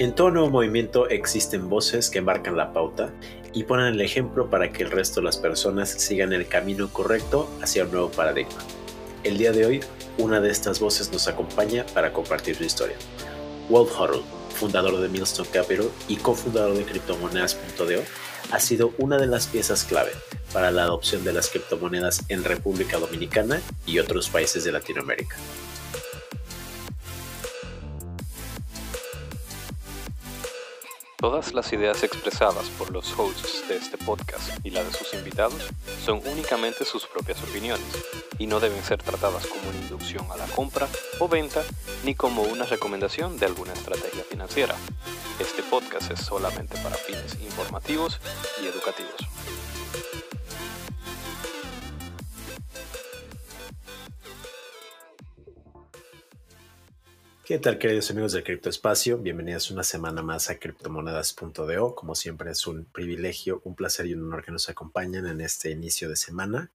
En todo nuevo movimiento existen voces que marcan la pauta y ponen el ejemplo para que el resto de las personas sigan el camino correcto hacia un nuevo paradigma. El día de hoy, una de estas voces nos acompaña para compartir su historia. Wolf Huddle, fundador de Millstone Capital y cofundador de criptomonedas.do, ha sido una de las piezas clave para la adopción de las criptomonedas en República Dominicana y otros países de Latinoamérica. Todas las ideas expresadas por los hosts de este podcast y la de sus invitados son únicamente sus propias opiniones y no deben ser tratadas como una inducción a la compra o venta ni como una recomendación de alguna estrategia financiera. Este podcast es solamente para fines informativos y educativos. ¿Qué tal queridos amigos del Criptoespacio? Bienvenidos una semana más a criptomonedas.do. Como siempre es un privilegio, un placer y un honor que nos acompañen en este inicio de semana.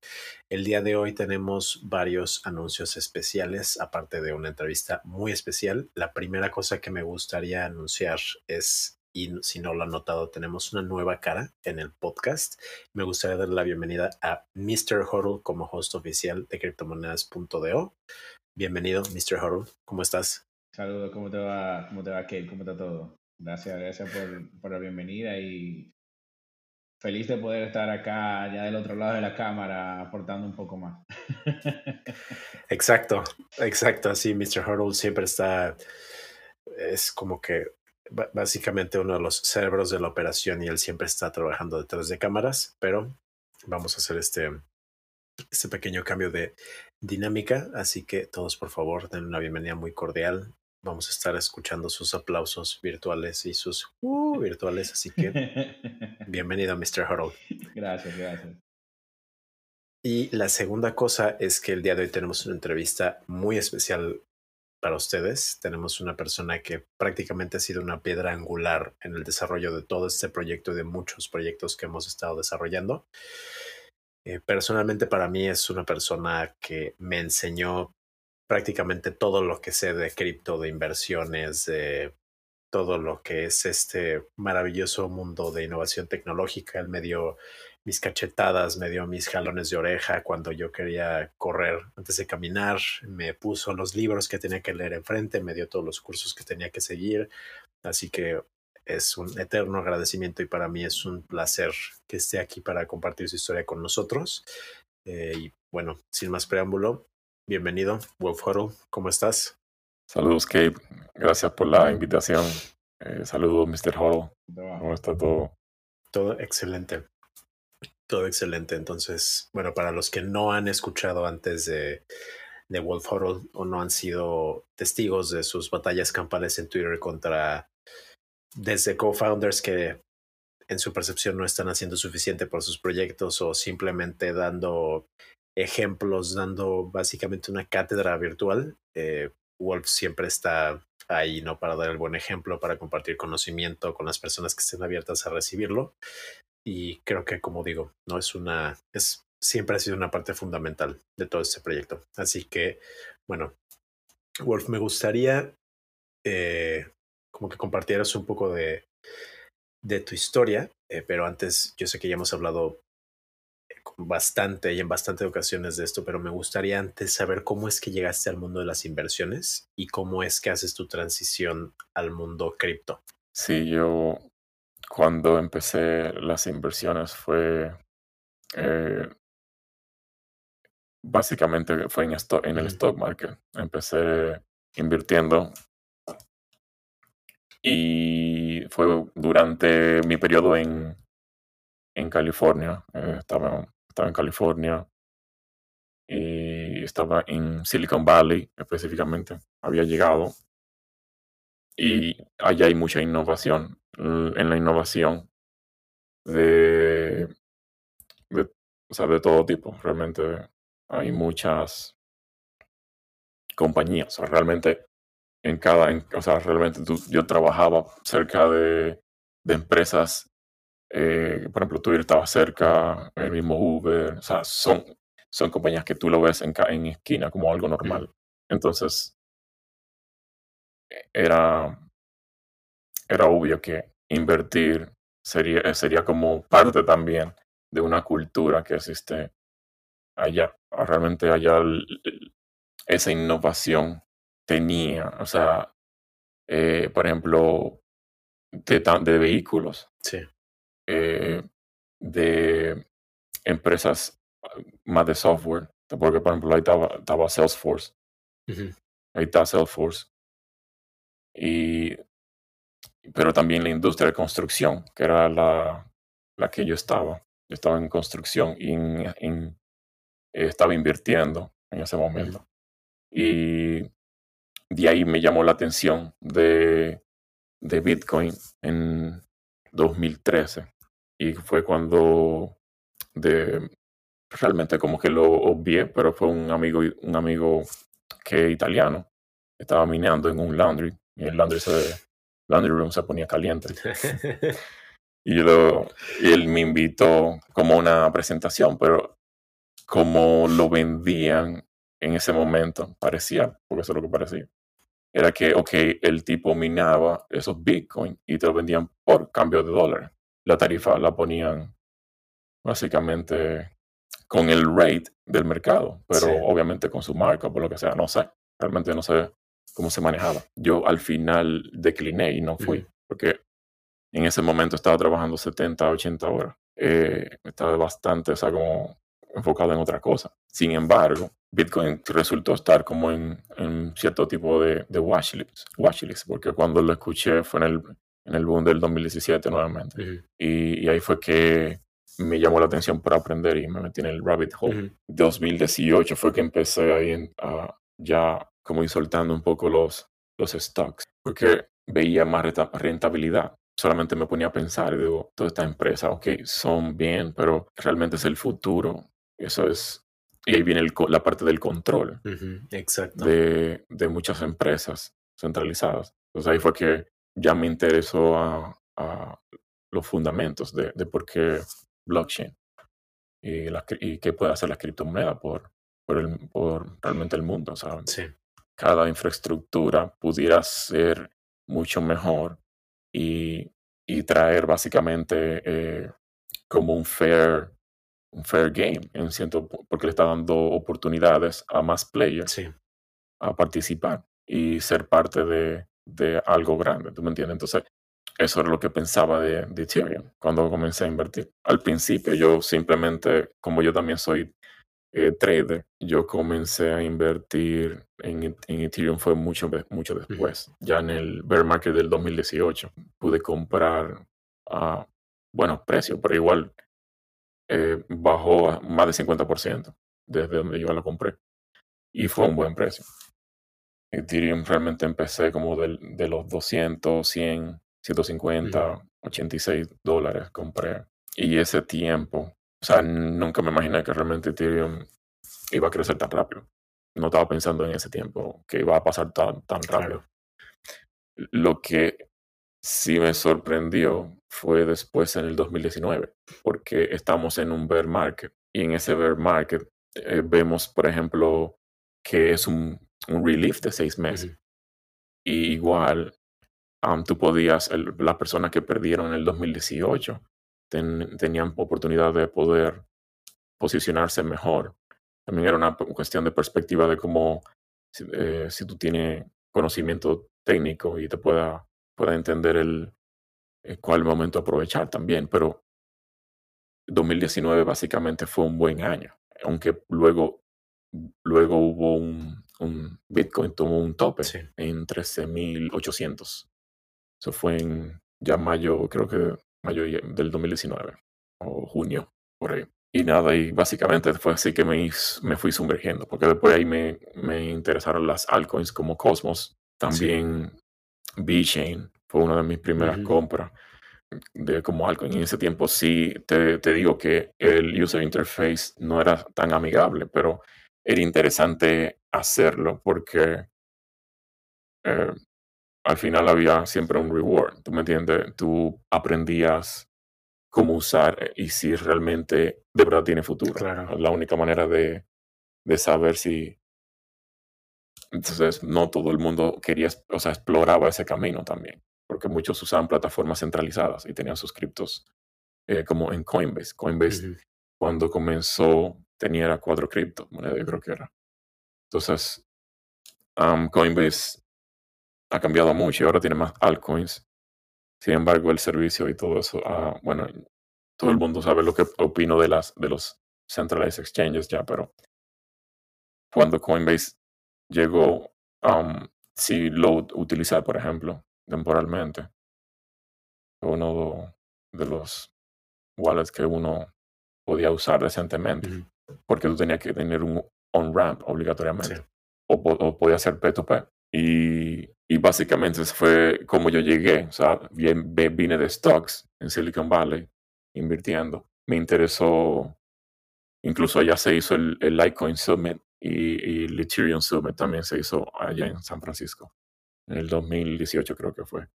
El día de hoy tenemos varios anuncios especiales, aparte de una entrevista muy especial. La primera cosa que me gustaría anunciar es y si no lo han notado, tenemos una nueva cara en el podcast. Me gustaría dar la bienvenida a Mr. Hodl como host oficial de criptomonedas.do. Bienvenido, Mr. Hodl. ¿Cómo estás? Saludos, ¿cómo te va, cómo te va, Kate? ¿Cómo está todo? Gracias, gracias por, por la bienvenida y feliz de poder estar acá, ya del otro lado de la cámara, aportando un poco más. exacto, exacto. Sí, Mr. Hurdle siempre está, es como que básicamente uno de los cerebros de la operación y él siempre está trabajando detrás de cámaras, pero vamos a hacer este, este pequeño cambio de dinámica, así que todos por favor den una bienvenida muy cordial vamos a estar escuchando sus aplausos virtuales y sus uh, virtuales, así que bienvenido Mr. Harold. Gracias, gracias. Y la segunda cosa es que el día de hoy tenemos una entrevista muy especial para ustedes. Tenemos una persona que prácticamente ha sido una piedra angular en el desarrollo de todo este proyecto y de muchos proyectos que hemos estado desarrollando. Eh, personalmente para mí es una persona que me enseñó prácticamente todo lo que sé de cripto, de inversiones, de todo lo que es este maravilloso mundo de innovación tecnológica. Él me dio mis cachetadas, me dio mis jalones de oreja cuando yo quería correr antes de caminar, me puso los libros que tenía que leer enfrente, me dio todos los cursos que tenía que seguir. Así que es un eterno agradecimiento y para mí es un placer que esté aquí para compartir su historia con nosotros. Eh, y bueno, sin más preámbulo, Bienvenido, Wolf Huddle. ¿Cómo estás? Saludos, Kate. Gracias por la invitación. Eh, saludos, Mr. Huddle. ¿Cómo está todo? Todo excelente. Todo excelente. Entonces, bueno, para los que no han escuchado antes de, de Wolf Huddle o no han sido testigos de sus batallas campales en Twitter contra desde co-founders que en su percepción no están haciendo suficiente por sus proyectos o simplemente dando ejemplos, dando básicamente una cátedra virtual. Eh, Wolf siempre está ahí, ¿no? Para dar el buen ejemplo, para compartir conocimiento con las personas que estén abiertas a recibirlo. Y creo que, como digo, no es una, es, siempre ha sido una parte fundamental de todo este proyecto. Así que, bueno, Wolf, me gustaría eh, como que compartieras un poco de, de tu historia, eh, pero antes yo sé que ya hemos hablado bastante y en bastantes ocasiones de esto, pero me gustaría antes saber cómo es que llegaste al mundo de las inversiones y cómo es que haces tu transición al mundo cripto. Sí, yo cuando empecé las inversiones fue eh, básicamente fue en, en el stock market. Empecé invirtiendo y fue durante mi periodo en, en California. Eh, estaba estaba en California y estaba en Silicon Valley específicamente, había llegado y allá hay mucha innovación. En la innovación de, de, o sea, de todo tipo, realmente hay muchas compañías, realmente en cada, o sea, realmente yo trabajaba cerca de, de empresas eh, por ejemplo, Twitter estaba cerca, el mismo Uber, o sea, son, son compañías que tú lo ves en, en esquina como algo normal. Entonces, e, era, era obvio que invertir sería, sería como parte también de una cultura que existe allá. Realmente allá esa innovación tenía, o sea, eh, por ejemplo, de, de vehículos, Sí. Eh, de empresas ah, más de software, porque por ejemplo ahí estaba, estaba Salesforce, Ujú. ahí está Salesforce, y, pero también la industria de construcción, que era la, la que yo estaba. Yo estaba en construcción y en- en- estaba invirtiendo en ese momento. Y de ahí me llamó la atención de, de Bitcoin en 2013. Y fue cuando de, realmente como que lo obvié, pero fue un amigo, un amigo que italiano. Estaba minando en un laundry y el laundry, se, laundry room se ponía caliente. Y, lo, y él me invitó como a una presentación, pero como lo vendían en ese momento, parecía, porque eso es lo que parecía, era que, ok, el tipo minaba esos bitcoins y te lo vendían por cambio de dólar. La tarifa la ponían básicamente con el rate del mercado, pero Sí. obviamente con su marca, por lo que sea, no sé, realmente no sé cómo se manejaba. Yo al final decliné y no fui, Ujú. porque en ese momento estaba trabajando 70, 80 horas. Eh, estaba bastante, o sea, como enfocado en otra cosa. Sin embargo, Bitcoin resultó estar como en, en cierto tipo de, de watchlist, watchlist, porque cuando lo escuché fue en el, en el boom del 2017 nuevamente. Ujú. Y, y ahí fue que me llamó la atención para aprender y me metí en el rabbit hole. Ujú. 2018 fue que empecé ahí en- a ya como ir soltando un poco los, los stocks, porque veía más renta- rentabilidad. Solamente me ponía a pensar y digo, todas estas empresas, ok, son bien, pero realmente es el futuro. Eso es, y ahí viene el la parte del control Ujú. Exacto. de, de muchas empresas centralizadas. Entonces ahí fue que ya me interesó a, a los fundamentos de, de por qué blockchain y, la y qué puede hacer la criptomoneda por, por, el, por realmente el mundo. Sea, Sí. cada infraestructura pudiera ser mucho mejor y, y traer básicamente eh, como un fair, un fair game, en cierto, porque le está dando oportunidades a más players Sí. a participar y ser parte de, de algo grande, ¿tú me entiendes? Entonces, eso era lo que pensaba de, de Ethereum cuando comencé a invertir. Al principio yo simplemente, como yo también soy eh, trader, yo comencé a invertir en, E- en Ethereum fue mucho, mucho después. Ya en el bear market del 2018 pude comprar a buenos precios, pero igual eh, bajó a más de 50% desde donde yo la compré. Y fue un buen precio. Ethereum realmente empecé como del- de los 200, 100, 150, 86 dólares compré. Y ese tiempo, o sea, nunca me imaginé que realmente Ethereum iba a crecer tan rápido. No estaba pensando en ese tiempo que iba a pasar tan, tan rápido. Lo que sí me sorprendió fue después en el 2019, porque estamos en un bear market y en ese bear market eh, vemos, por ejemplo, que es un, un relief de seis meses. Ujú. Y igual, um, tú podías, el- las personas que perdieron en el 2018 ten- tenían oportunidad de poder posicionarse mejor. También era una cuestión de perspectiva de cómo, si, eh, si tú tienes conocimiento técnico y te pueda, pueda entender el, eh, cuál momento aprovechar también. Pero 2019 básicamente fue un buen año, aunque luego, luego hubo un, un Bitcoin tomó un tope Sí. en 13.800. Eso fue en ya mayo, creo que mayo y- del 2019 o junio, por ahí. Y nada, y básicamente fue así que me, me fui sumergiendo, porque después ahí me, me interesaron las altcoins como Cosmos, también VeChain fue una de mis primeras compras de como altcoin. En ese tiempo sí te, te digo que el user interface no era tan amigable, pero era interesante hacerlo porque eh, al final había siempre un reward, ¿tú me entiendes? Tú aprendías cómo usar eh, y si realmente de verdad tiene futuro. Claro. La única manera de, de saber si... Entonces, no todo el mundo quería, o sea, exploraba ese camino también. porque muchos usaban plataformas centralizadas y tenían sus criptos eh, como en Coinbase. Coinbase cuando comenzó tenía cuatro criptomonedas, yo creo que era. Entonces, um, Coinbase ha cambiado mucho y ahora tiene más altcoins. Sin embargo, el servicio y todo eso, ah, bueno, todo el mundo sabe lo que opino de las de los centralized exchanges ya, pero cuando Coinbase llegó, um, si lo utilizar, por ejemplo, temporalmente, uno de los wallets que uno podía usar decentemente, porque tú tenías que tener un on-ramp obligatoriamente Sí. o, o podía ser P2P. Y, y básicamente ese fue como yo llegué. O sea, vine de stocks en Silicon Valley invirtiendo. Me interesó, incluso allá se hizo el, el Litecoin Summit y, y el Ethereum Summit también se hizo allá en San Francisco. En el 2018 creo que fue.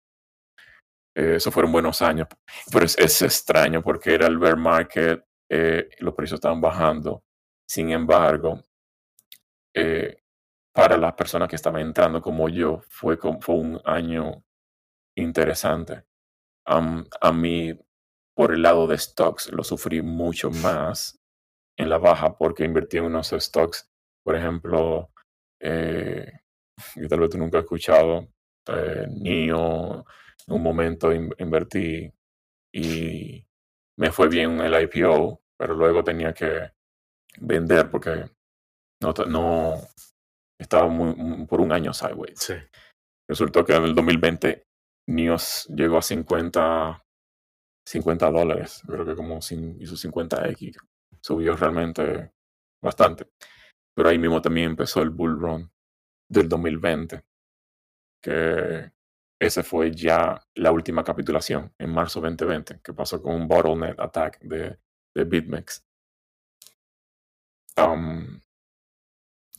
Eh, esos fueron buenos años. Pero es, es extraño porque era el bear market, eh, los precios estaban bajando. Sin embargo, eh, para las personas que estaban entrando como yo, fue, fue un año interesante. A mí, por el lado de stocks, lo sufrí mucho más en la baja porque invertí en unos stocks, por ejemplo, eh, que tal vez tú nunca has escuchado, eh, NIO, en un momento in- invertí y me fue bien el IPO, pero luego tenía que vender porque no, no estaba muy, muy- por un año sideways. Sí. Resultó que en el 2020 NIOS llegó a 50, 50 dólares, creo que como hizo 50x, subió realmente bastante. Pero ahí mismo también empezó el bull run del 2020, que ese fue ya la última capitulación en marzo 2020, que pasó con un bottleneck attack de, de BitMEX. Um,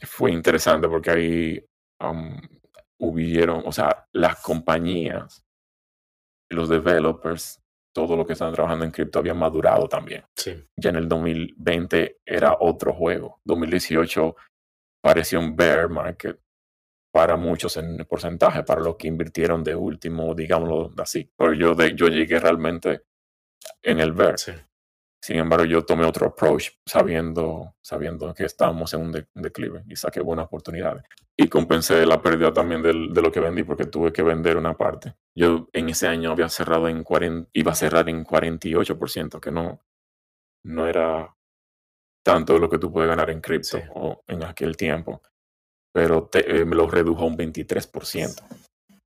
fue interesante porque ahí um, hubieron, o sea, las compañías, los developers, todo lo que están trabajando en cripto habían madurado también. Sí. Ya en el 2020 era otro juego. 2018 pareció un bear market para muchos en porcentaje, para los que invirtieron de último, digámoslo así. Pero yo, de, yo llegué realmente en el bear. Sí. Sin embargo, yo tomé otro approach sabiendo, sabiendo que estábamos en un de- declive y saqué buenas oportunidades. Y compensé la pérdida también del- de lo que vendí porque tuve que vender una parte. Yo en ese año había cerrado en 40, iba a cerrar en 48%, que no, no era tanto lo que tú puedes ganar en cripto Sí. o en aquel tiempo. Pero te- eh, me lo redujo a un 23%.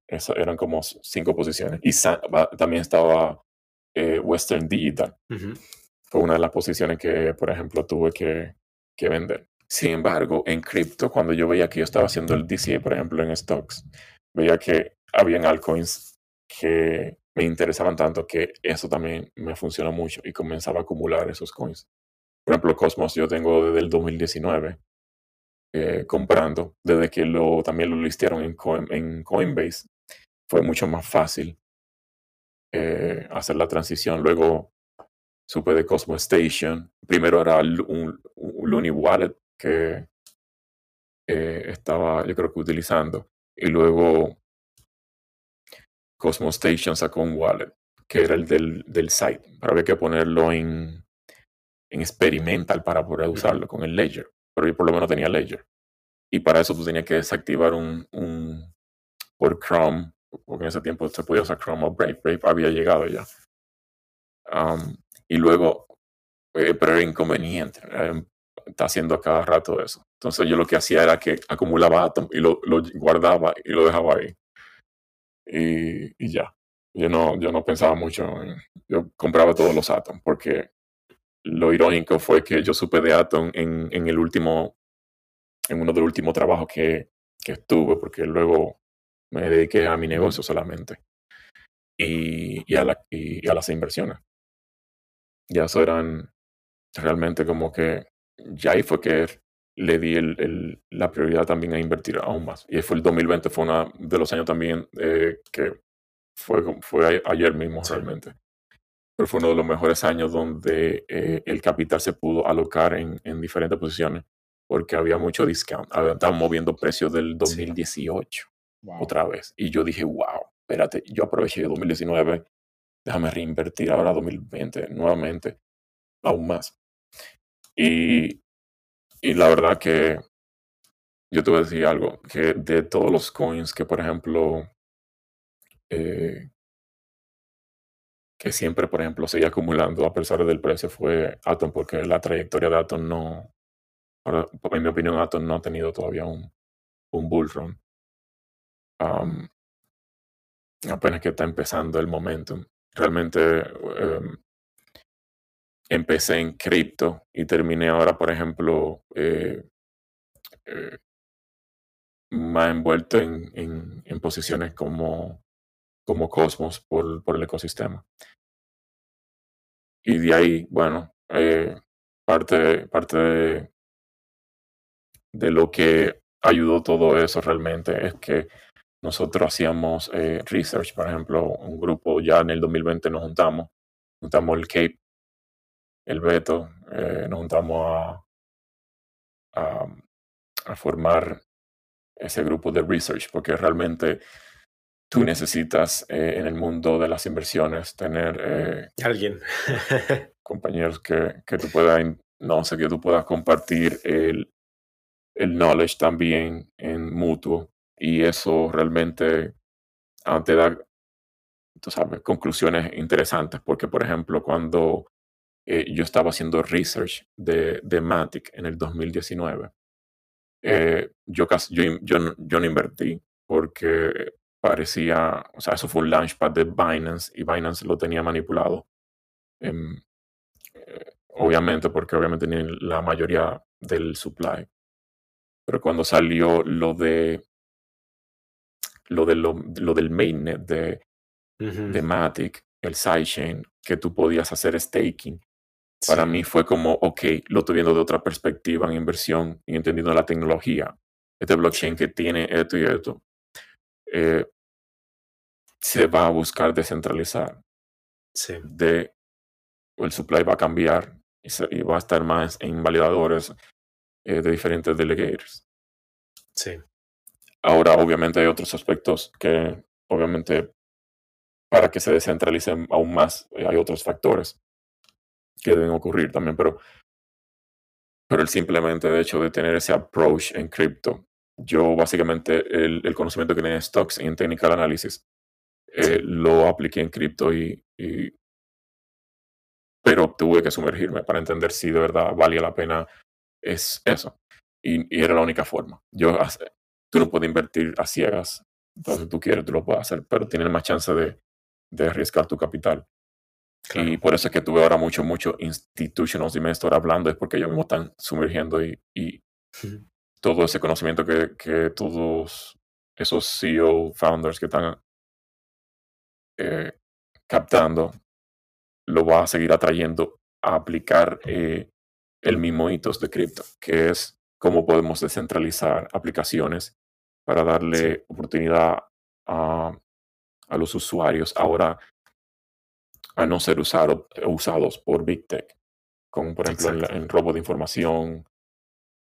Eso eran como cinco posiciones. Y también estaba eh, Western Digital Ujú. Una de las posiciones que, por ejemplo, tuve que, que vender. Sin embargo, en cripto, cuando yo veía que yo estaba haciendo el DCA, por ejemplo, en stocks, veía que habían altcoins que me interesaban tanto que eso también me funcionó mucho y comenzaba a acumular esos coins. Por ejemplo, Cosmos yo tengo desde el 2019 eh, comprando, desde que lo, también lo listaron en, en Coinbase. Fue mucho más fácil eh, hacer la transición. Luego supe de Cosmos Station. Primero era un, un Looney Wallet que eh, estaba, yo creo que utilizando. Y luego Cosmos Station sacó un wallet que era el del, del site. Pero había que ponerlo en, en experimental para poder usarlo con el Ledger. Pero yo por lo menos tenía Ledger. Y para eso tú tenías que desactivar un, un por Chrome, porque en ese tiempo se podía usar Chrome o Brave. Brave había llegado ya. Um, y luego, eh, pero era inconveniente. está haciendo a cada rato eso. Entonces yo lo que hacía era que acumulaba Atom y lo, guardaba y lo dejaba ahí. Y, y ya. Yo no, yo no pensaba mucho en... Yo compraba todos los Atom porque lo irónico fue que yo supe de Atom en, en el último, en uno de los últimos trabajos que, que estuve, porque luego me dediqué a mi negocio solamente y, y, a, la, y a las inversiones. Ya eso eran realmente como que ya ahí fue que le di el, el, la prioridad también a invertir aún más. Y fue el 2020, fue uno de los años también eh, que fue, fue a- ayer mismo Sí. realmente. Pero fue uno de los mejores años donde eh, el capital se pudo alocar en, en diferentes posiciones porque había mucho discount. Estaban moviendo precios del 2018 Wow. otra vez. Y yo dije, wow, espérate, yo aproveché 2019, déjame reinvertir ahora 2020 nuevamente, aún más. Y, y la verdad que yo te voy a decir algo, que de todos los coins que, por ejemplo, eh, que siempre, por ejemplo, sigue acumulando a pesar del precio fue Atom, porque la trayectoria de Atom no, en mi opinión, Atom no ha tenido todavía un, un bull run. apenas que está empezando el momentum. Realmente em, empecé en cripto y terminé ahora, por ejemplo, eh, eh, más envuelto en, en, posiciones como, como Cosmos por, por, el ecosistema. Y de ahí, bueno, eh, parte, parte de, lo que ayudó todo eso realmente es que nosotros hacíamos eh, research, por ejemplo, un grupo ya en el 2020 nos juntamos, juntamos el Cape, el Beto, eh, nos juntamos a, a, a formar ese grupo de research, porque realmente tú necesitas eh, en el mundo de las inversiones tener alguien, compañeros que, que tú puedas, no sé, que tú puedas compartir el, el knowledge también en mutuo y eso realmente ah, te da, tú sabes, conclusiones interesantes, porque por ejemplo, cuando eh, yo estaba haciendo research de, de Matic en el 2019, eh, yo, casi, yo, yo, yo no invertí porque parecía, o sea, eso fue un launchpad de Binance y Binance lo tenía manipulado. Eh, obviamente, porque obviamente tenían la mayoría del supply. Pero cuando salió lo de lo, de lo, lo del mainnet de, uh -huh. de Matic, el sidechain, que tú podías hacer staking, para mí fue como, ok, lo estoy viendo de otra perspectiva en inversión y entendiendo la tecnología. Este blockchain que tiene esto y esto, eh, se va a buscar descentralizar. Sí. De, el supply va a cambiar y, se, y va a estar más en validadores eh, de diferentes delegators. Sí. Ahora, obviamente, hay otros aspectos que, obviamente, para que se descentralicen aún más, eh, hay otros factores que deben ocurrir también, pero, pero el simplemente de hecho de tener ese approach en cripto, yo básicamente el, el conocimiento que tenía en stocks y en technical analysis eh, lo apliqué en cripto y, y, pero tuve que sumergirme para entender si de verdad valía la pena es eso. Y, y era la única forma. Yo, tú no puedes invertir a ciegas. Entonces, tú quieres, tú lo puedes hacer, pero tienes más chance de, de arriesgar tu capital. Claro. Y por eso es que tuve ahora mucho, mucho institutional investor hablando, es porque ellos mismos están sumergiendo y, y todo ese conocimiento que, que todos esos CEO founders que están eh, captando lo va a seguir atrayendo a aplicar eh, el mismo hitos de cripto, que es cómo podemos descentralizar aplicaciones para darle oportunidad a, a los usuarios ahora a no ser usado, usados por Big Tech, como por ejemplo en, en, robo de información,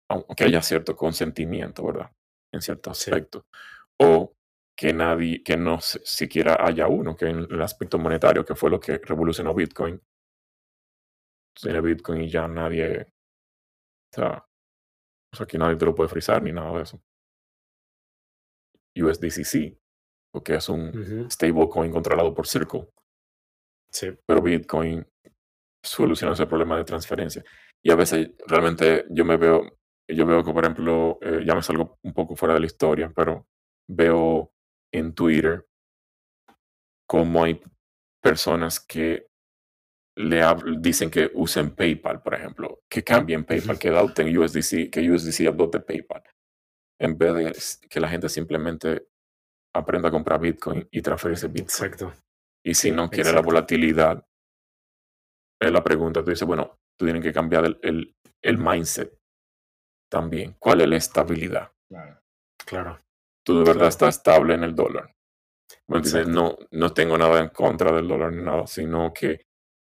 aunque haya cierto consentimiento, ¿verdad? En cierto aspecto. Sí. O que nadie, que no siquiera haya uno, que en el aspecto monetario, que fue lo que revolucionó Bitcoin, tiene Bitcoin y ya nadie, o sea, o sea, que nadie te lo puede frizar ni nada de eso. USDCC, porque es un uh -huh. stablecoin controlado por Circle. Sí. Pero Bitcoin soluciona ese problema de transferencia. Y a veces realmente yo me veo, yo veo que, por ejemplo, eh, ya me salgo un poco fuera de la historia, pero veo en Twitter cómo hay personas que le dicen que usen PayPal, por ejemplo, que cambien PayPal, que adopten USDC, que USDC adopte PayPal, en vez de que la gente simplemente aprenda a comprar Bitcoin y transferirse Bitcoin. Exacto. Y si no quiere Exacto. la volatilidad, es la pregunta. Tú dices, bueno, tú tienes que cambiar el, el, el mindset también. ¿Cuál es la estabilidad? Claro. Claro. Tú de verdad claro. estás estable en el dólar. Bueno, no, no tengo nada en contra del dólar ni nada, sino que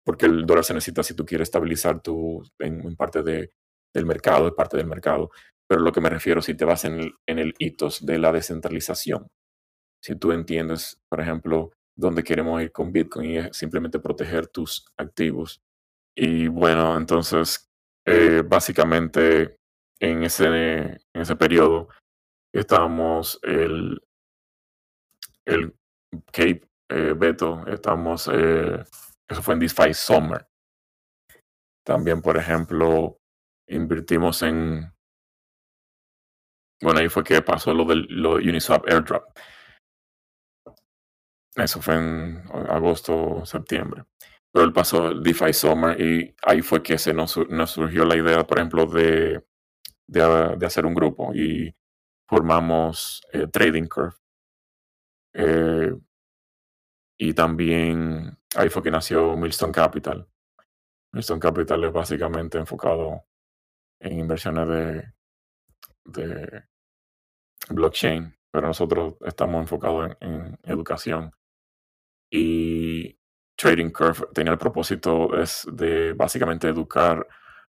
porque el dólar se necesita si tú quieres estabilizar tu, en, en parte de, del mercado, es parte del mercado. Pero lo que me refiero, si te vas en el, en el hitos de la descentralización, si tú entiendes, por ejemplo, dónde queremos ir con Bitcoin y es simplemente proteger tus activos. Y bueno, entonces, eh, básicamente en ese, en ese periodo estábamos el, el Cape eh, Beto, estamos, eh, eso fue en DeFi Summer. También, por ejemplo, invertimos en, bueno, ahí fue que pasó lo del lo Uniswap Airdrop. Eso fue en agosto, septiembre. Pero él pasó el DeFi Summer y ahí fue que se nos, surgió la idea, por ejemplo, de, de, hacer un grupo y formamos eh, Trading Curve. Eh, y también ahí fue que nació Milestone Capital. Milestone Capital es básicamente enfocado en inversiones de, de blockchain, pero nosotros estamos enfocados en, educación. Y Trading Curve tenía el propósito es de básicamente educar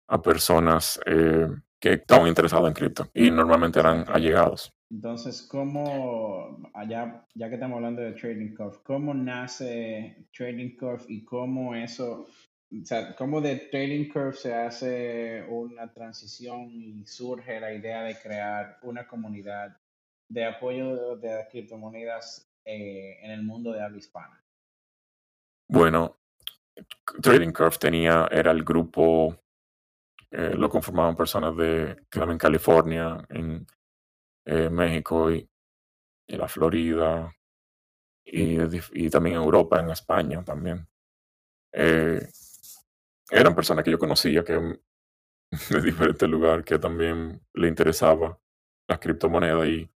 a personas eh, que estaban interesadas en cripto y normalmente eran allegados. Entonces, ¿cómo, allá, ya que estamos hablando de Trading Curve, cómo nace Trading Curve y cómo eso, o sea, cómo de Trading Curve se hace una transición y surge la idea de crear una comunidad de apoyo de, las criptomonedas eh, en el mundo de habla hispana? Bueno, Trading Curve tenía, era el grupo, eh, lo conformaban personas de, que en California, en eh, México y, la Florida y, y, también Europa, en España también. Eh, eran personas que yo conocía que de diferentes lugares que también le interesaba las criptomonedas y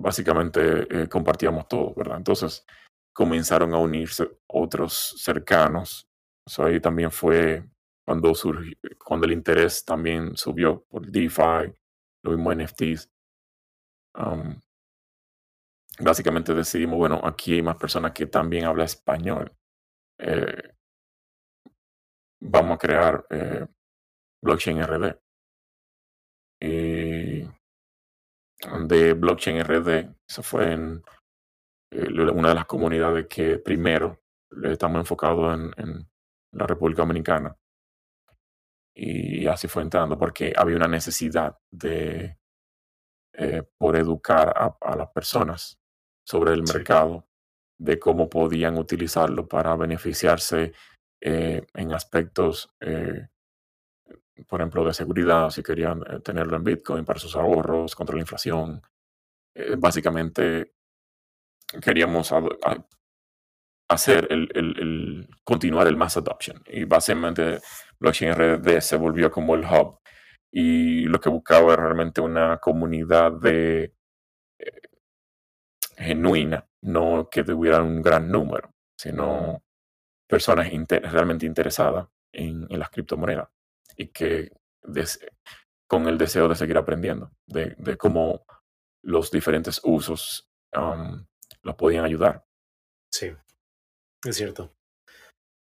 básicamente eh, compartíamos todo, ¿verdad? Entonces comenzaron a unirse otros cercanos. Eso ahí también fue cuando surgió, cuando el interés también subió por DeFi, lo mismo NFTs básicamente decidimos, bueno, aquí hay más personas que también hablan español. Eh, vamos a crear eh, Blockchain RD. Y de Blockchain RD, eso fue en eh, una de las comunidades que primero estamos enfocados en, en la República Dominicana. Y así fue entrando, porque había una necesidad de eh, por educar a, las personas sobre el mercado, de cómo podían utilizarlo para beneficiarse eh, en aspectos, eh, por ejemplo, de seguridad, si querían tenerlo en Bitcoin para sus ahorros, contra la inflación. básicamente, queríamos hacer el, el, continuar el mass adoption. Y básicamente Blockchain RD se volvió como el hub y lo que buscaba era realmente una comunidad de eh, genuina, no que tuviera un gran número, sino personas realmente interesadas en, las criptomonedas y que con el deseo de seguir aprendiendo de, cómo los diferentes usos um, los podían ayudar. Sí, es cierto.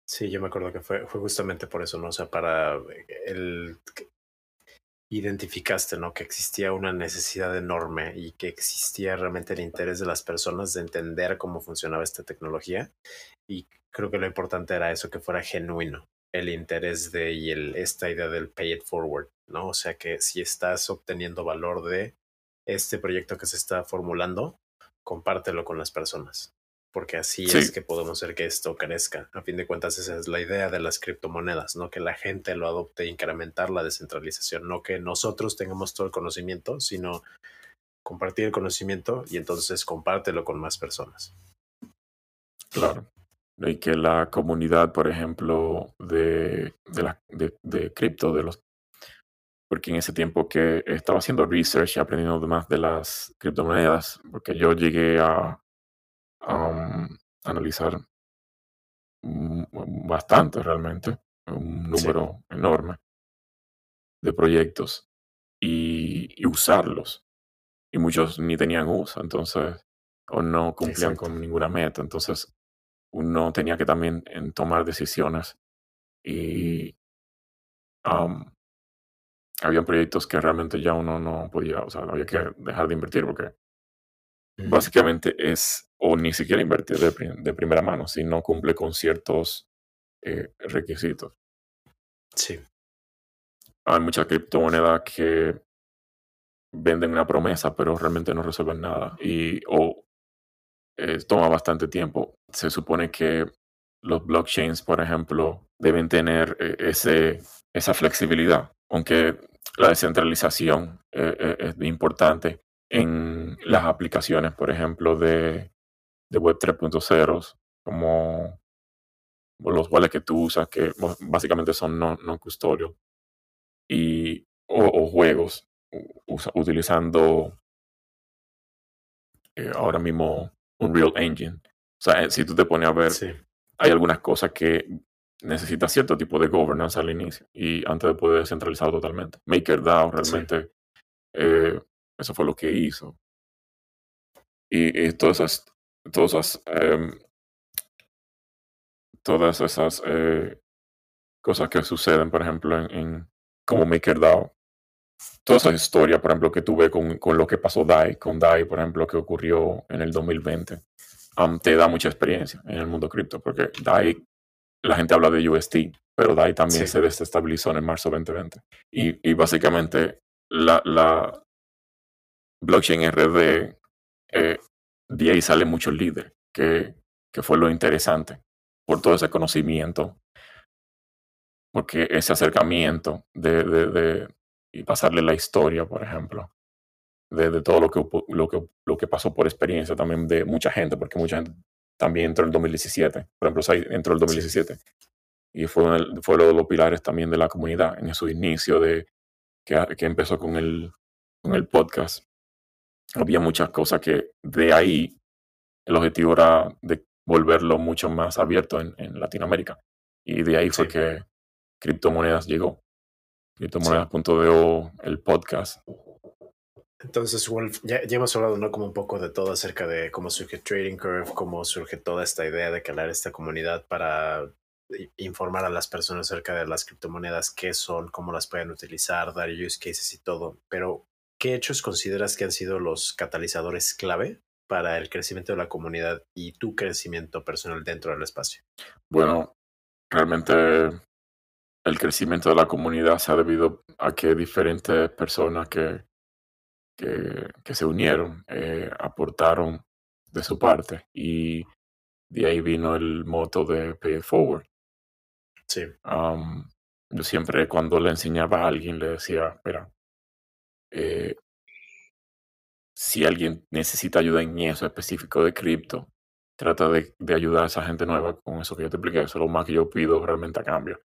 Sí, yo me acuerdo que fue, fue justamente por eso, ¿no? O sea, para el identificaste, ¿no? Que existía una necesidad enorme y que existía realmente el interés de las personas de entender cómo funcionaba esta tecnología. Y creo que lo importante era eso, que fuera genuino, el interés de y el, esta idea del pay it forward, ¿no? O sea que si estás obteniendo valor de este proyecto que se está formulando, compártelo con las personas porque así es que podemos hacer que esto crezca. A fin de cuentas, esa es la idea de las criptomonedas, no que la gente lo adopte e incrementar la descentralización, no que nosotros tengamos todo el conocimiento, sino compartir el conocimiento y entonces compártelo con más personas. Claro. Y que la comunidad, por ejemplo, de, de, la, de, cripto, de los porque en ese tiempo que estaba haciendo research y aprendiendo más de las criptomonedas, porque yo llegué a, analizar bastante realmente, un número enorme de proyectos y, usarlos. Y muchos ni tenían uso, entonces, o no cumplían con ninguna meta. Entonces, uno tenía que también en tomar decisiones y había proyectos que realmente ya uno no podía, o sea, había que dejar de invertir porque básicamente es o ni siquiera invertir de, primera mano si no cumple con ciertos eh, requisitos. Sí. Hay muchas criptomonedas que venden una promesa, pero realmente no resuelven nada. Y o eh, toma bastante tiempo. Se supone que los blockchains, por ejemplo, deben tener eh, ese, esa flexibilidad, aunque la descentralización es importante en las aplicaciones, por ejemplo, de, de Web 3.0, como los wallets que tú usas, que básicamente son no, no custodial, y, o, juegos utilizando eh, ahora mismo Unreal Engine. O sea, eh, si tú te pones a ver, hay algunas cosas que necesitan cierto tipo de governance al inicio y antes de poder descentralizar totalmente. MakerDAO realmente eh, eso fue lo que hizo. Y, todas esas, todas esas, em, todas esas eh, cosas que suceden, por ejemplo, en, en como MakerDAO, toda esa historia, por ejemplo, que tuve con, con, lo que pasó DAI, con DAI, por ejemplo, que ocurrió en el 2020, te da mucha experiencia en el mundo cripto, porque DAI, la gente habla de UST, pero DAI también se desestabilizó en marzo 2020. Y, y básicamente la, la, blockchain RD, eh, de ahí sale mucho líder, que, que fue lo interesante, por todo ese conocimiento, porque ese acercamiento de, de, y pasarle la historia, por ejemplo, de, todo lo que, lo, que, lo que pasó por experiencia también de mucha gente, porque mucha gente también entró en el 2017, por ejemplo, entró en el 2017. Y fue, fue uno de los pilares también de la comunidad en su inicio de que, que empezó con el, con el podcast había muchas cosas que de ahí el objetivo era de volverlo mucho más abierto en, en Latinoamérica. Y de ahí fue que Criptomonedas llegó. Criptomonedas.do, el podcast. Entonces, Wolf, ya, ya, hemos hablado ¿no? como un poco de todo acerca de cómo surge Trading Curve, cómo surge toda esta idea de crear esta comunidad para informar a las personas acerca de las criptomonedas, qué son, cómo las pueden utilizar, dar use cases y todo. Pero ¿qué hechos consideras que han sido los catalizadores clave para el crecimiento de la comunidad y tu crecimiento personal dentro del espacio? Bueno, realmente el crecimiento de la comunidad se ha debido a que diferentes personas que, que, se unieron eh, aportaron de su parte y de ahí vino el moto de Pay It Forward. Sí. yo siempre cuando le enseñaba a alguien le decía, espera, eh, si alguien necesita ayuda en eso específico de cripto, trata de, de, ayudar a esa gente nueva con eso que yo te expliqué. Eso es lo más que yo pido realmente a cambio.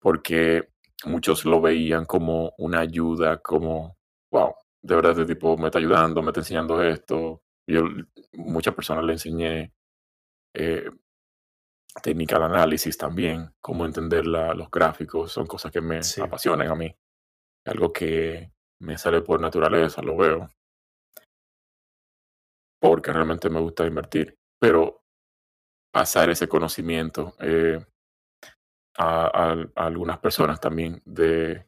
Porque muchos lo veían como una ayuda, como, wow, de verdad este tipo me está ayudando, me está enseñando esto. Yo muchas personas le enseñé eh, técnica de análisis también, cómo entender la, los gráficos, son cosas que me apasionan a mí. Algo que me sale por naturaleza, lo veo. Porque realmente me gusta invertir. Pero pasar ese conocimiento eh, a, a, a, algunas personas también de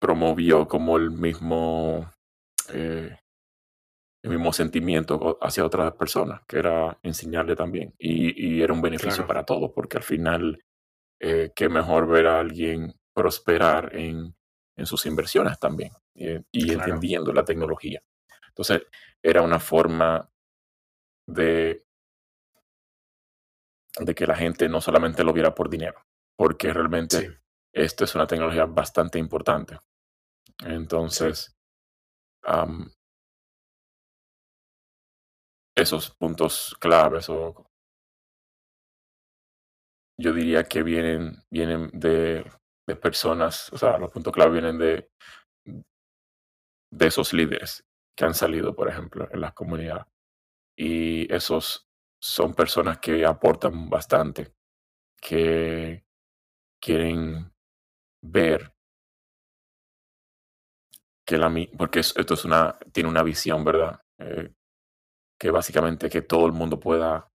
promovió como el mismo eh, el mismo sentimiento hacia otras personas, que era enseñarle también. Y, y era un beneficio Claro. para todos, porque al final, eh, qué mejor ver a alguien prosperar en, en sus inversiones también eh, y Claro. entendiendo la tecnología. Entonces, era una forma de, de que la gente no solamente lo viera por dinero, porque realmente Sí, esto es una tecnología bastante importante. Entonces, am, esos puntos claves o yo diría que vienen, vienen de, de personas, o sea, los puntos clave vienen de, de esos líderes que han salido, por ejemplo, en la comunidad. Y esos son personas que aportan bastante, que quieren ver que la mi- porque es- esto es una, tiene una visión, ¿verdad? Eh, que básicamente que todo el mundo pueda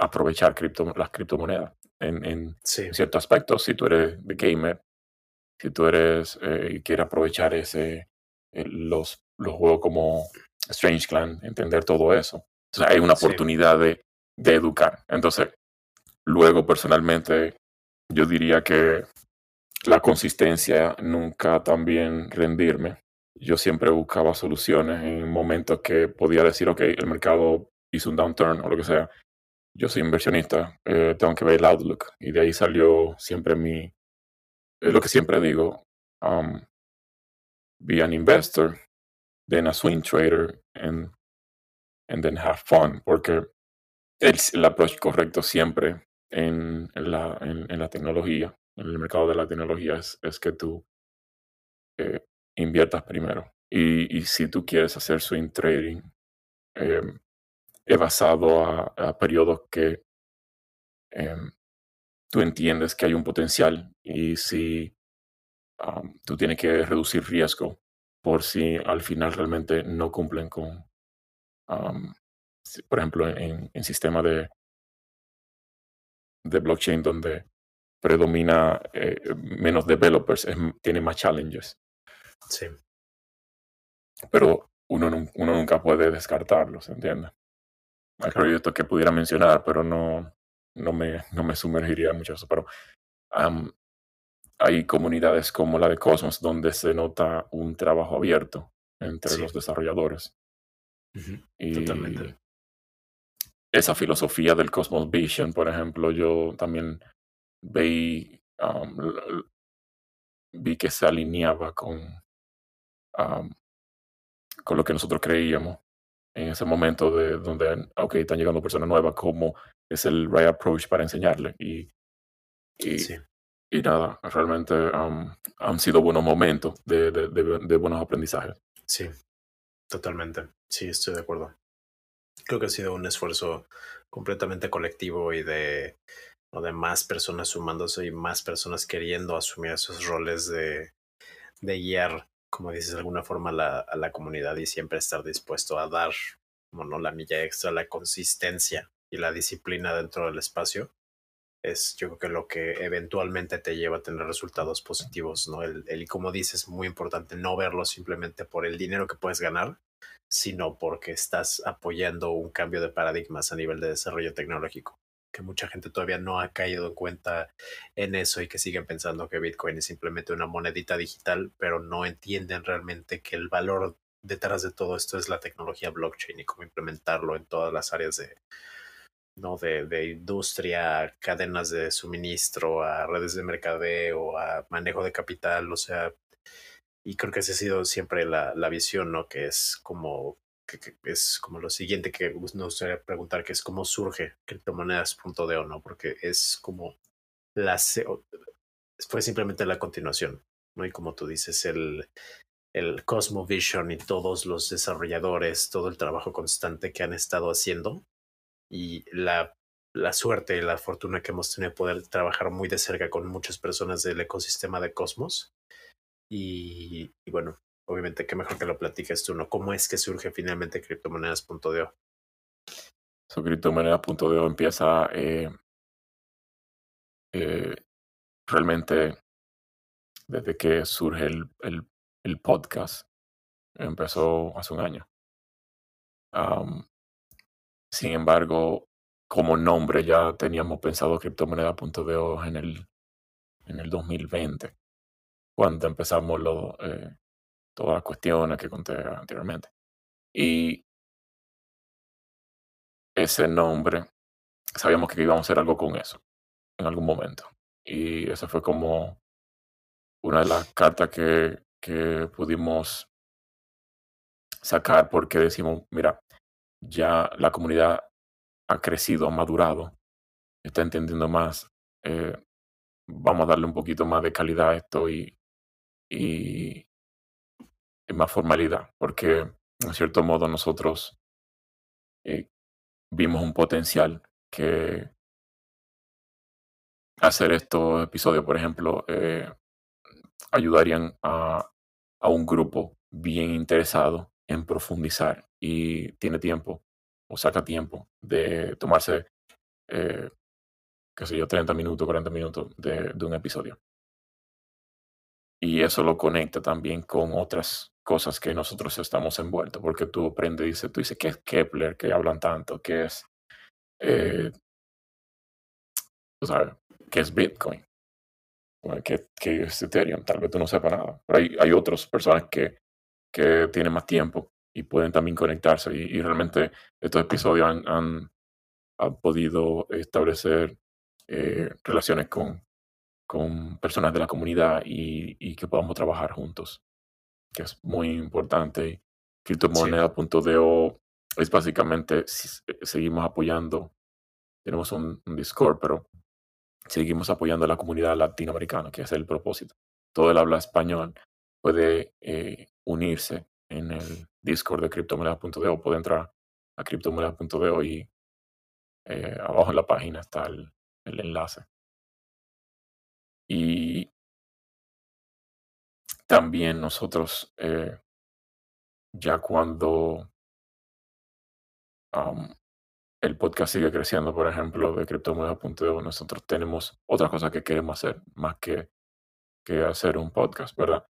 aprovechar cripto, las criptomonedas en, en sí, ciertos aspectos. Si tú eres de gamer, si tú eres eh, y quieres aprovechar ese, eh, los, los juegos como Strange Clan, entender todo eso. O sea, hay una oportunidad de, de educar. Entonces, luego personalmente, yo diría que la consistencia, nunca también rendirme. Yo siempre buscaba soluciones en momentos que podía decir, ok, el mercado hizo un downturn o lo que sea. Yo soy inversionista, eh, tengo que ver el outlook. Y de ahí salió siempre mi, es lo que siempre digo, um, be an investor, then a swing trader, and, and then have fun. Porque el, el approach correcto siempre en, la, en la tecnología en el mercado de la tecnología es, es que tú eh, inviertas primero. Y, y, si tú quieres hacer swing trading, eh, es basado a, a periodos que eh, tú entiendes que hay un potencial y si um, tú tienes que reducir riesgo por si al final realmente no cumplen con, um, por ejemplo, en, en sistema de, de blockchain donde predomina eh, menos developers, tiene más challenges. Sí. Pero uno, uno nunca puede descartarlos, ¿entiendes? Hay proyectos que pudiera mencionar, pero no, no, me, no me sumergiría mucho eso. Pero hay comunidades como la de Cosmos donde se nota un trabajo abierto entre los desarrolladores. y Totalmente. Esa filosofía del Cosmos Vision, por ejemplo, yo también vi, um, vi que se alineaba con, um, con lo que nosotros creíamos en ese momento de donde, ok, están llegando personas nuevas, como es el right approach para enseñarle. Y, y, y nada, realmente um, han sido buenos momentos de, de, de, de, buenos aprendizajes. Sí, totalmente. Sí, estoy de acuerdo. Creo que ha sido un esfuerzo completamente colectivo y de o de más personas sumándose y más personas queriendo asumir esos roles de, de guiar, como dices, de alguna forma a la, a la comunidad y siempre estar dispuesto a dar, como no, la milla extra, la consistencia y la disciplina dentro del espacio. Es yo creo que lo que eventualmente te lleva a tener resultados positivos, ¿no? El, el, como dices, muy importante no verlo simplemente por el dinero que puedes ganar, sino porque estás apoyando un cambio de paradigmas a nivel de desarrollo tecnológico que mucha gente todavía no ha caído en cuenta en eso y que siguen pensando que Bitcoin es simplemente una monedita digital, pero no entienden realmente que el valor detrás de todo esto es la tecnología blockchain y cómo implementarlo en todas las áreas de, ¿no? de, de industria, cadenas de suministro, a redes de mercadeo, a manejo de capital, o sea, y creo que esa ha sido siempre la, la visión, ¿no? Que es como es como lo siguiente que nos gustaría preguntar, que es cómo surge criptomonedas.de, ¿no? Porque es como la fue simplemente la continuación, ¿no? Y como tú dices, el, el Cosmovision y todos los desarrolladores, todo el trabajo constante que han estado haciendo y la, la suerte y la fortuna que hemos tenido de poder trabajar muy de cerca con muchas personas del ecosistema de Cosmos. Y bueno, obviamente, qué mejor que lo platiques tú, ¿no? ¿Cómo es que surge finalmente criptomonedas.do? So, criptomonedas.do empieza eh, eh, realmente desde que surge el, el, podcast. Empezó hace un año. Sin embargo, como nombre ya teníamos pensado criptomoneda.do en el, en el 2020, cuando empezamos lo, eh, todas las cuestiones que conté anteriormente. Y ese nombre, sabíamos que íbamos a hacer algo con eso en algún momento. Y esa fue como una de las cartas que, que pudimos sacar porque decimos, mira, ya la comunidad ha crecido, ha madurado, está entendiendo más, eh, vamos a darle un poquito más de calidad a esto y, y, más formalidad, porque en cierto modo nosotros eh, vimos un potencial que hacer estos episodios, por ejemplo, eh, ayudarían a, a, un grupo bien interesado en profundizar y tiene tiempo o saca tiempo de tomarse, eh, qué sé yo, 30 minutos, 40 minutos de, de un episodio. Y eso lo conecta también con otras cosas que nosotros estamos envueltos, porque tú aprendes y dices, tú dices, ¿qué es Kepler? que hablan tanto? ¿Qué es, eh, qué es Bitcoin? ¿Qué, ¿Qué, es Ethereum? Tal vez tú no sepas nada. Pero hay, hay otras personas que, que tienen más tiempo y pueden también conectarse. Y, realmente estos episodios han, han, han podido establecer eh, relaciones con, con personas de la comunidad y, y, que podamos trabajar juntos, que es muy importante. Criptomoneda.do es básicamente, seguimos apoyando, tenemos un, Discord, pero seguimos apoyando a la comunidad latinoamericana, que es el propósito. Todo el habla español puede eh, unirse en el Discord de criptomoneda.do, puede entrar a criptomoneda.do y eh, abajo en la página está el, el enlace. Y también nosotros, eh, ya cuando el podcast sigue creciendo, por ejemplo, de criptomonedas.de, nosotros tenemos otras cosas que queremos hacer más que, que hacer un podcast, ¿verdad?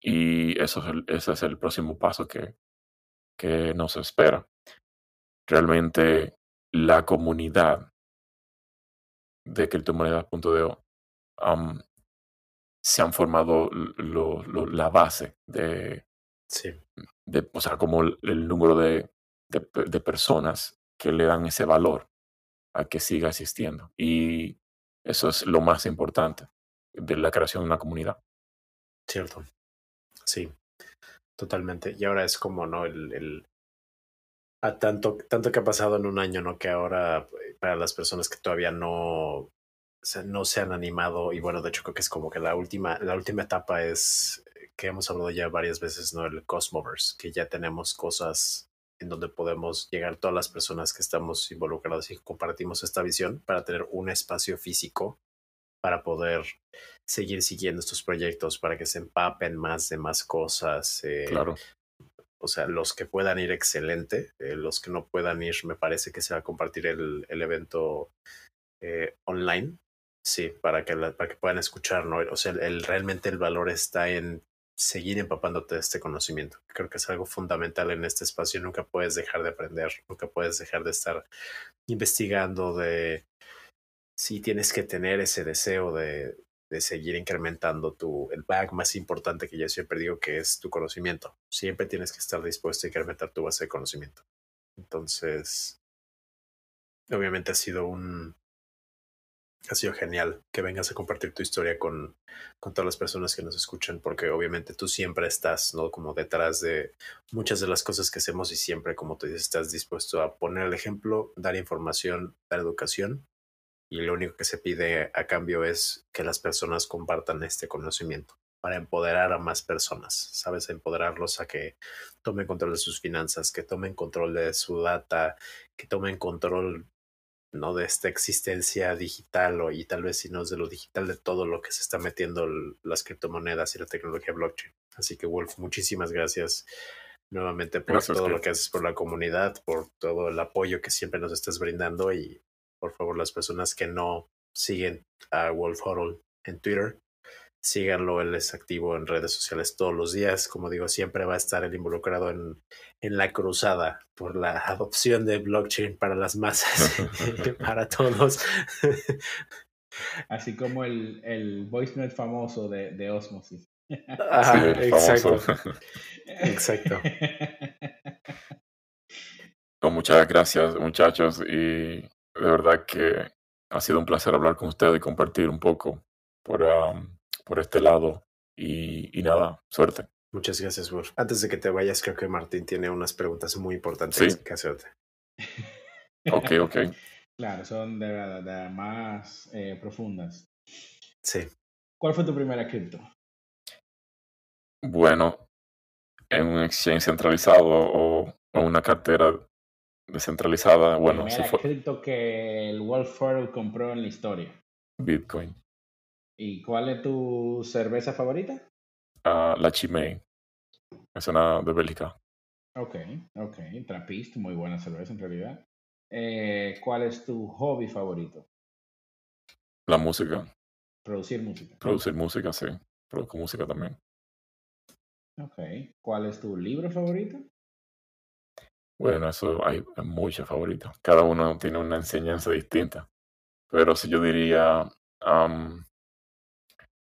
Y eso es el, ese es el próximo paso que, que nos espera. Realmente la comunidad de criptomonedas.de se han formado la base de, sí. de, o sea, como el, número de, de, personas que le dan ese valor a que siga existiendo. Y eso es lo más importante de la creación de una comunidad. Cierto. Sí, totalmente. Y ahora es como, ¿no? El, el, a tanto, tanto que ha pasado en un año, ¿no? Que ahora eh, para las personas que todavía no, no se han animado y bueno, de hecho creo que es como que la última, la última etapa es eh, que hemos hablado ya varias veces, ¿no? El Cosmoverse, que ya tenemos cosas en donde podemos llegar todas las personas que estamos involucradas y compartimos esta visión para tener un espacio físico para poder seguir siguiendo estos proyectos, para que se empapen más de más cosas. Eh, claro. O sea, los que puedan ir, excelente. Eh, los que no puedan ir, me parece que se va a compartir el, el evento eh, online. Sí, para que, para que puedan escuchar, ¿no? O sea, el, realmente el valor está en seguir empapándote de este conocimiento. Creo que es algo fundamental en este espacio. Nunca puedes dejar de aprender, nunca puedes dejar de estar investigando, de si tienes que tener ese deseo de, de seguir incrementando tu, el bag más importante que yo siempre digo que es tu conocimiento. Siempre tienes que estar dispuesto a incrementar tu base de conocimiento. Entonces, obviamente ha sido un, ha sido genial que vengas a compartir tu historia con, con todas las personas que nos escuchan, porque obviamente tú siempre estás, ¿no? Como detrás de muchas de las cosas que hacemos y siempre, como tú dices, estás dispuesto a poner el ejemplo, dar información, dar educación y lo único que se pide a cambio es que las personas compartan este conocimiento para empoderar a más personas, ¿sabes? Empoderarlos a que tomen control de sus finanzas, que tomen control de su data, que tomen control no de esta existencia digital o, y tal vez si no es de lo digital de todo lo que se está metiendo las criptomonedas y la tecnología blockchain. Así que Wolf, muchísimas gracias nuevamente por todo lo que haces por la comunidad, por todo el apoyo que siempre nos estás brindando y por favor las personas que no siguen a Wolf Huddle en Twitter, síganlo, él es activo en redes sociales todos los días, como digo, siempre va a estar el involucrado en, en la cruzada por la adopción de blockchain para las masas, para todos. Así como el, el voice note famoso de, de Osmosis. exacto. exacto. muchas gracias, muchachos, y de verdad que ha sido un placer hablar con ustedes y compartir un poco por, por este lado. Y, y nada, suerte. Muchas gracias, Wolf. Antes de que te vayas, creo que Martín tiene unas preguntas muy importantes que hacerte. Ok, ok. claro, son de verdad más eh, profundas. Sí. ¿Cuál fue tu primera cripto? Bueno, en un exchange centralizado o, una cartera descentralizada. Bueno, primera fue. cripto que el Wolf compró en la historia. Bitcoin. ¿Y cuál es tu cerveza favorita? la Chimay. Es una de Bélgica. Ok, ok. Trappist, muy buena cerveza en realidad. Eh, ¿Cuál es tu hobby favorito? La música. Producir música. Producir música, sí. Produzco música también. Ok. ¿Cuál es tu libro favorito? Bueno, eso hay muchos favoritos. Cada uno tiene una enseñanza distinta. Pero si yo diría,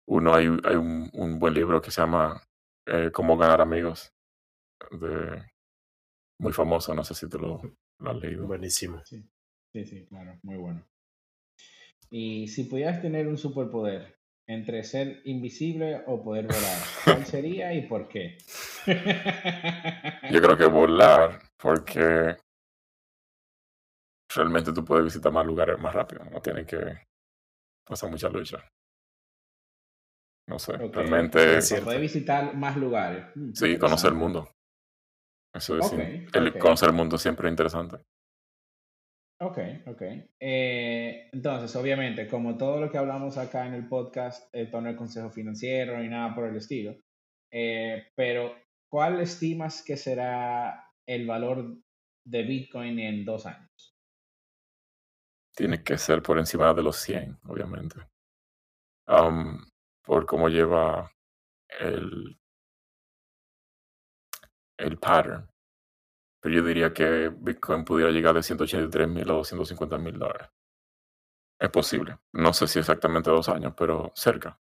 uno hay, hay un, un buen libro que se llama eh, Cómo ganar amigos, de, muy famoso, no sé si te lo, lo has leído. Buenísimo. Sí, sí, sí, claro, muy bueno. Y si pudieras tener un superpoder entre ser invisible o poder volar, ¿cuál sería y por qué? Yo creo que volar, porque realmente tú puedes visitar más lugares más rápido, no tienes que pasar mucha lucha. No sé, realmente es cierto. Poder visitar más lugares. Mm, sí, conocer el mundo. Eso es, Ok, el ok. conocer el mundo siempre es interesante. Ok, ok. Eh, entonces, obviamente, como todo lo que hablamos acá en el podcast, esto no es consejo financiero ni nada por el estilo, eh, pero ¿cuál estimas que será el valor de Bitcoin en dos años? Tiene que ser por encima de los 100, obviamente. Am, por cómo lleva el, el pattern. Pero yo diría que Bitcoin pudiera llegar de 183 mil a 250 mil dólares. Es posible. No sé si exactamente dos años, pero cerca.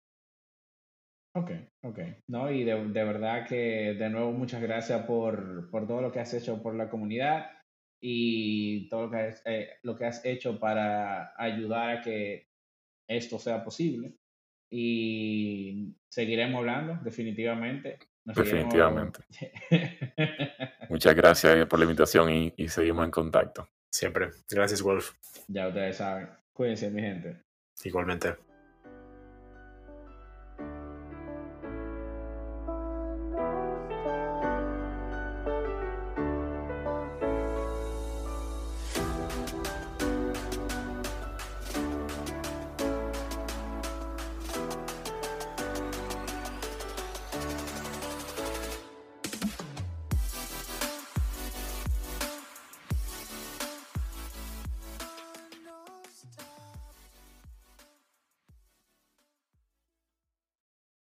Ok, ok. No, y de, de verdad que de nuevo muchas gracias por, por todo lo que has hecho por la comunidad y todo lo que, eh, lo que has hecho para ayudar a que esto sea posible. Y seguiremos hablando, definitivamente. Nos seguiremos- Definitivamente. Muchas gracias por la invitación y, y seguimos en contacto. Siempre. Gracias, Wolf. ya ustedes saben. Cuídense, mi gente. Igualmente.